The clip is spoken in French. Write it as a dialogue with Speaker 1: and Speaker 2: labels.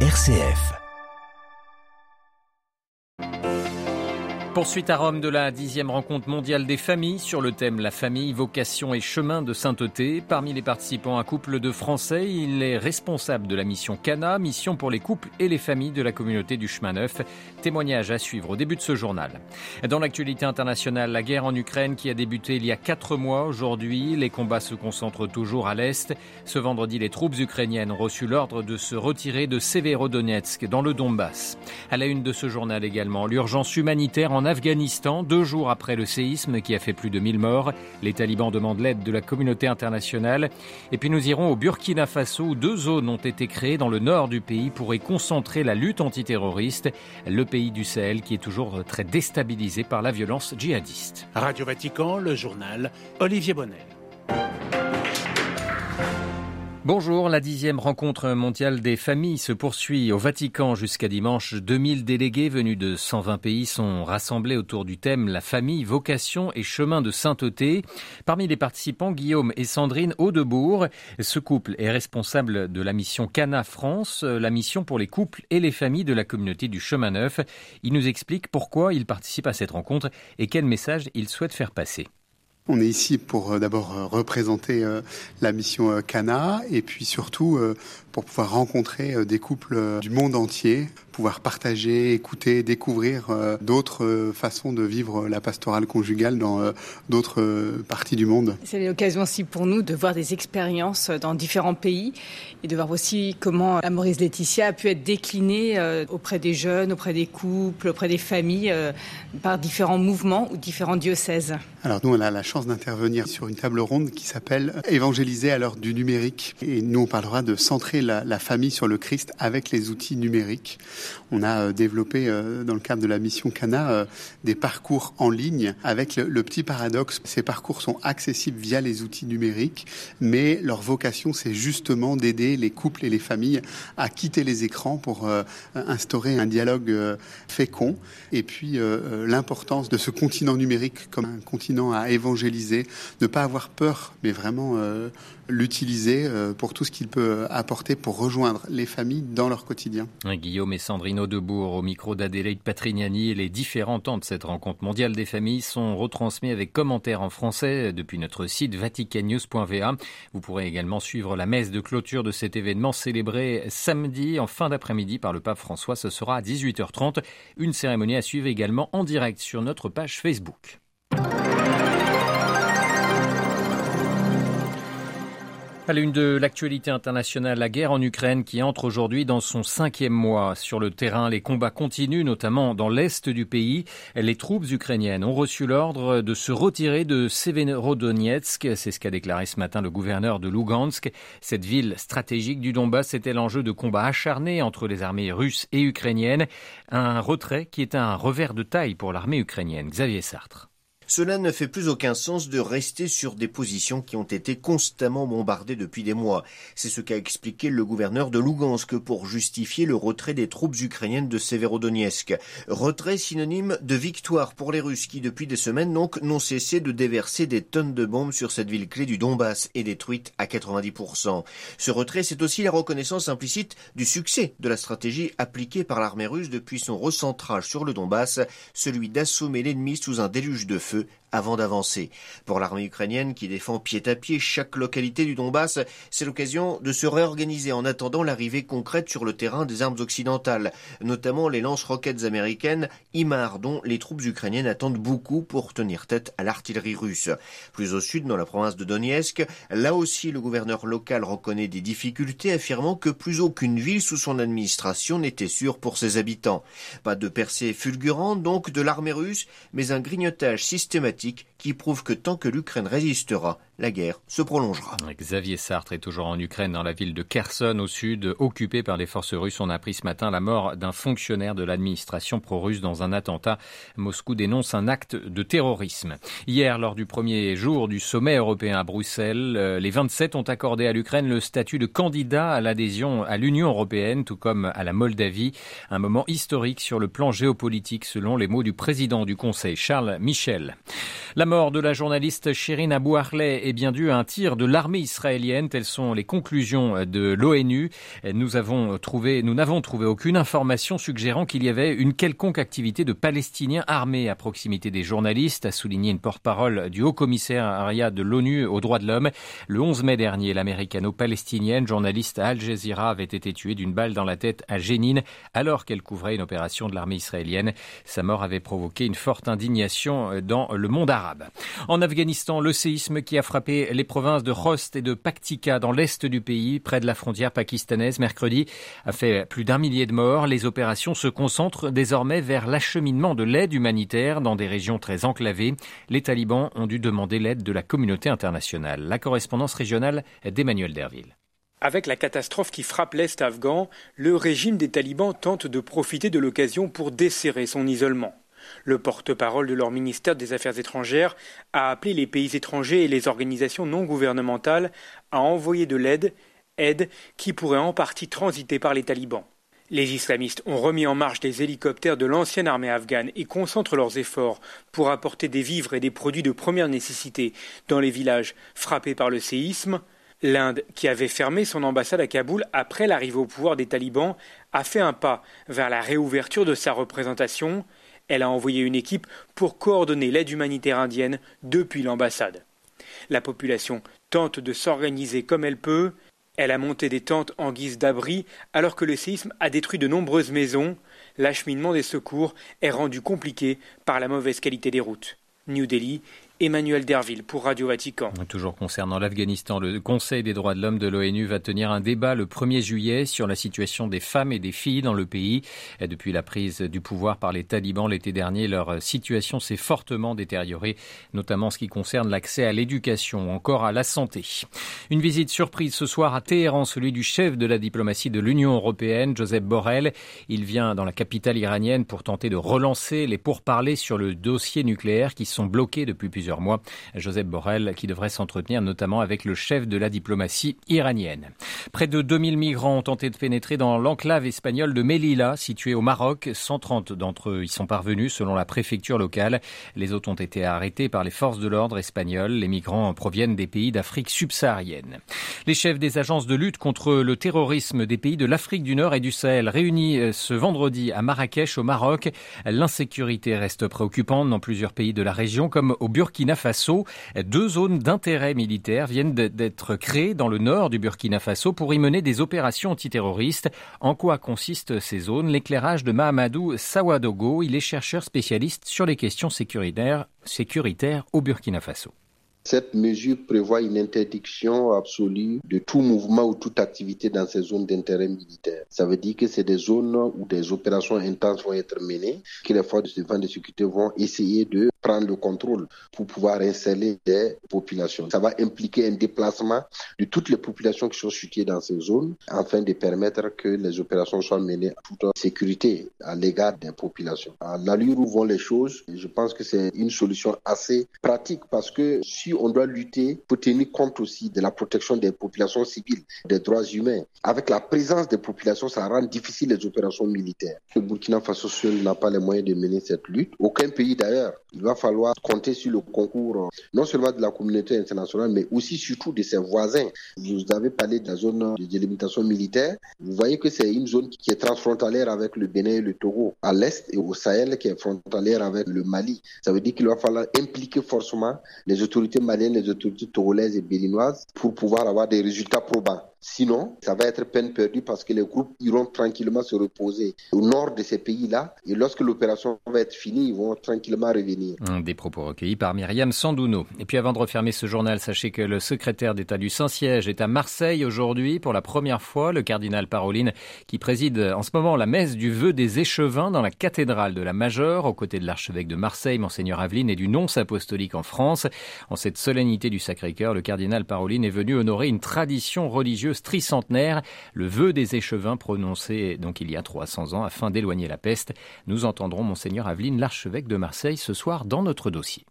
Speaker 1: RCF.
Speaker 2: Poursuite à Rome de la dixième rencontre mondiale des familles sur le thème La famille, vocation et chemin de sainteté. Parmi les participants, un couple de Français. Il est responsable de la mission Cana, mission pour les couples et les familles de la communauté du chemin neuf. Témoignage à suivre au début de ce journal. Dans l'actualité internationale, la guerre en Ukraine qui a débuté il y a quatre mois aujourd'hui. Les combats se concentrent toujours à l'est. Ce vendredi, les troupes ukrainiennes ont reçu l'ordre de se retirer de Severodonetsk dans le Donbass. À la une de ce journal également, l'urgence humanitaire en Afghanistan, deux jours après le séisme qui a fait plus de 1000 morts. Les talibans demandent l'aide de la communauté internationale. Et puis nous irons au Burkina Faso où deux zones ont été créées dans le nord du pays pour y concentrer la lutte antiterroriste. Le pays du Sahel qui est toujours très déstabilisé par la violence djihadiste.
Speaker 3: Radio Vatican, le journal Olivier Bonnel.
Speaker 2: Bonjour, la dixième rencontre mondiale des familles se poursuit au Vatican jusqu'à dimanche. 2000 délégués venus de 120 pays sont rassemblés autour du thème La famille, vocation et chemin de sainteté. Parmi les participants, Guillaume et Sandrine Audebourg. Ce couple est responsable de la mission Cana France, la mission pour les couples et les familles de la communauté du chemin neuf. Il nous explique pourquoi il participe à cette rencontre et quel message il souhaite faire passer.
Speaker 4: On est ici pour euh, d'abord euh, représenter euh, la mission Cana et puis surtout pour pouvoir rencontrer des couples du monde entier, pouvoir partager, écouter, découvrir d'autres façons de vivre la pastorale conjugale dans d'autres parties du monde.
Speaker 5: C'est l'occasion aussi pour nous de voir des expériences dans différents pays et de voir aussi comment la Maurice Laetitia a pu être déclinée auprès des jeunes, auprès des couples, auprès des familles par différents mouvements ou différents diocèses.
Speaker 4: Alors nous on a la chance d'intervenir sur une table ronde qui s'appelle Évangéliser à l'heure du numérique. Et nous, on parlera de centrer la, famille sur le Christ avec les outils numériques. On a euh, développé, euh, dans le cadre de la mission Cana, euh, des parcours en ligne avec le, petit paradoxe. Ces parcours sont accessibles via les outils numériques, mais leur vocation, c'est justement d'aider les couples et les familles à quitter les écrans pour instaurer un dialogue fécond. Et puis, l'importance de ce continent numérique comme un continent à évangéliser ne pas avoir peur, mais vraiment l'utiliser pour tout ce qu'il peut apporter pour rejoindre les familles dans leur quotidien.
Speaker 2: Guillaume et Sandrine Debourg au micro d'Adélaïde Patrignani. Les différents temps de cette rencontre mondiale des familles sont retransmis avec commentaires en français depuis notre site vaticannews.va. Vous pourrez également suivre la messe de clôture de cet événement célébré samedi en fin d'après-midi par le pape François. Ce sera à 18h30. Une cérémonie à suivre également en direct sur notre page Facebook. À l'une de l'actualité internationale, la guerre en Ukraine qui entre aujourd'hui dans son cinquième mois. Sur le terrain, les combats continuent, notamment dans l'est du pays. Les troupes ukrainiennes ont reçu l'ordre de se retirer de Severodonetsk. C'est ce qu'a déclaré ce matin le gouverneur de Lugansk. Cette ville stratégique du Donbass était l'enjeu de combats acharnés entre les armées russes et ukrainiennes. Un retrait qui est un revers de taille pour l'armée ukrainienne. Xavier Sartre.
Speaker 6: Cela ne fait plus aucun sens de rester sur des positions qui ont été constamment bombardées depuis des mois. C'est ce qu'a expliqué le gouverneur de Lugansk pour justifier le retrait des troupes ukrainiennes de Severodonetsk. Retrait synonyme de victoire pour les Russes qui, depuis des semaines n'ont cessé de déverser des tonnes de bombes sur cette ville clé du Donbass et détruite à 90%. Ce retrait, c'est aussi la reconnaissance implicite du succès de la stratégie appliquée par l'armée russe depuis son recentrage sur le Donbass, celui d'assommer l'ennemi sous un déluge de feu feu avant d'avancer. Pour l'armée ukrainienne qui défend pied à pied chaque localité du Donbass, c'est l'occasion de se réorganiser en attendant l'arrivée concrète sur le terrain des armes occidentales, notamment les lance-roquettes américaines IMAR dont les troupes ukrainiennes attendent beaucoup pour tenir tête à l'artillerie russe. Plus au sud, dans la province de Donetsk, là aussi le gouverneur local reconnaît des difficultés, affirmant que plus aucune ville sous son administration n'était sûre pour ses habitants. Pas de percée fulgurante donc de l'armée russe, mais un grignotage systématique qui prouve que tant que l'Ukraine résistera, la guerre se prolongera.
Speaker 2: Xavier Sartre est toujours en Ukraine, dans la ville de Kherson, au sud, occupée par les forces russes. On a appris ce matin la mort d'un fonctionnaire de l'administration pro-russe dans un attentat. Moscou dénonce un acte de terrorisme. Hier, lors du premier jour du sommet européen à Bruxelles, euh, les 27 ont accordé à l'Ukraine le statut de candidat à l'adhésion à l'Union européenne, tout comme à la Moldavie. Un moment historique sur le plan géopolitique, selon les mots du président du Conseil, Charles Michel. La mort de la journaliste Shirin Abou est bien due à un tir de l'armée israélienne. Telles sont les conclusions de l'ONU. Nous avons trouvé, nous n'avons trouvé aucune information suggérant qu'il y avait une quelconque activité de Palestiniens armés à proximité des journalistes, a souligné une porte-parole du haut-commissariat de l'ONU aux droits de l'homme. Le 11 mai dernier, l'américano-palestinienne journaliste Al Jazeera avait été tuée d'une balle dans la tête à Jénine alors qu'elle couvrait une opération de l'armée israélienne. Sa mort avait provoqué une forte indignation dans le monde arabe. En Afghanistan, le séisme qui a frappé les provinces de Khost et de Paktika dans l'est du pays, près de la frontière pakistanaise, mercredi, a fait plus d'un millier de morts. Les opérations se concentrent désormais vers l'acheminement de l'aide humanitaire dans des régions très enclavées. Les talibans ont dû demander l'aide de la communauté internationale. La correspondance régionale d'Emmanuel Derville.
Speaker 1: Avec la catastrophe qui frappe l'Est afghan, le régime des talibans tente de profiter de l'occasion pour desserrer son isolement. Le porte-parole de leur ministère des Affaires étrangères a appelé les pays étrangers et les organisations non gouvernementales à envoyer de l'aide, aide qui pourrait en partie transiter par les talibans. Les islamistes ont remis en marche des hélicoptères de l'ancienne armée afghane et concentrent leurs efforts pour apporter des vivres et des produits de première nécessité dans les villages frappés par le séisme. L'Inde, qui avait fermé son ambassade à Kaboul après l'arrivée au pouvoir des talibans, a fait un pas vers la réouverture de sa représentation. Elle a envoyé une équipe pour coordonner l'aide humanitaire indienne depuis l'ambassade. La population tente de s'organiser comme elle peut. Elle a monté des tentes en guise d'abri alors que le séisme a détruit de nombreuses maisons. L'acheminement des secours est rendu compliqué par la mauvaise qualité des routes. New Delhi Emmanuel Derville pour Radio Vatican.
Speaker 2: Toujours concernant l'Afghanistan, le Conseil des droits de l'homme de l'ONU va tenir un débat le 1er juillet sur la situation des femmes et des filles dans le pays. Et depuis la prise du pouvoir par les talibans l'été dernier, leur situation s'est fortement détériorée, notamment en ce qui concerne l'accès à l'éducation encore à la santé. Une visite surprise ce soir à Téhéran, celui du chef de la diplomatie de l'Union européenne, Joseph Borrell. Il vient dans la capitale iranienne pour tenter de relancer les pourparlers sur le dossier nucléaire qui sont bloqués depuis plusieurs mois. Joseph Borrell qui devrait s'entretenir notamment avec le chef de la diplomatie iranienne. Près de 2000 migrants ont tenté de pénétrer dans l'enclave espagnole de Melilla, située au Maroc. 130 d'entre eux y sont parvenus selon la préfecture locale. Les autres ont été arrêtés par les forces de l'ordre espagnoles. Les migrants proviennent des pays d'Afrique subsaharienne. Les chefs des agences de lutte contre le terrorisme des pays de l'Afrique du Nord et du Sahel réunis euh, ce vendredi à Marrakech au Maroc. L'insécurité reste préoccupante dans plusieurs pays de la région comme au Burkina Burkina Faso. Deux zones d'intérêt militaire viennent d'être créées dans le nord du Burkina Faso pour y mener des opérations antiterroristes. En quoi consistent ces zones? L'éclairage de Mahamadou Sawadogo, il est chercheur spécialiste sur les questions sécuritaires, sécuritaires au Burkina Faso.
Speaker 7: Cette mesure prévoit une interdiction absolue de tout mouvement ou toute activité dans ces zones d'intérêt militaire. Ça veut dire que c'est des zones où des opérations intenses vont être menées, que les forces de défense de sécurité vont essayer de prendre le contrôle pour pouvoir installer des populations. Ça va impliquer un déplacement de toutes les populations qui sont situées dans ces zones afin de permettre que les opérations soient menées en toute sécurité à l'égard des populations. À l'allure où vont les choses, je pense que c'est une solution assez pratique parce que si on doit lutter pour tenir compte aussi de la protection des populations civiles, des droits humains. Avec la présence des populations, ça rend difficile les opérations militaires. Le Burkina Faso seul n'a pas les moyens de mener cette lutte. Aucun pays d'ailleurs. Il va falloir compter sur le concours non seulement de la communauté internationale, mais aussi surtout de ses voisins. Vous avez parlé de la zone de délimitation militaire. Vous voyez que c'est une zone qui est transfrontalière avec le Bénin et le Togo à l'est et au Sahel qui est frontalière avec le Mali. Ça veut dire qu'il va falloir impliquer forcément les autorités maliennes, les autorités togolaises et béninoises pour pouvoir avoir des résultats probants. Sinon, ça va être peine perdue parce que les groupes iront tranquillement se reposer au nord de ces pays-là. Et lorsque l'opération va être finie, ils vont tranquillement revenir.
Speaker 2: Des propos recueillis par Myriam Sandouno. Et puis avant de refermer ce journal, sachez que le secrétaire d'État du Saint-Siège est à Marseille aujourd'hui pour la première fois. Le cardinal Paroline qui préside en ce moment la messe du vœu des échevins dans la cathédrale de la Majeure aux côtés de l'archevêque de Marseille, Monseigneur Aveline, et du nonce apostolique en France. En cette solennité du Sacré-Cœur, le cardinal Paroline est venu honorer une tradition tricentenaire, le vœu des échevins prononcé donc il y a 300 ans afin d'éloigner la peste. Nous entendrons monseigneur Aveline, l'archevêque de Marseille, ce soir dans notre dossier.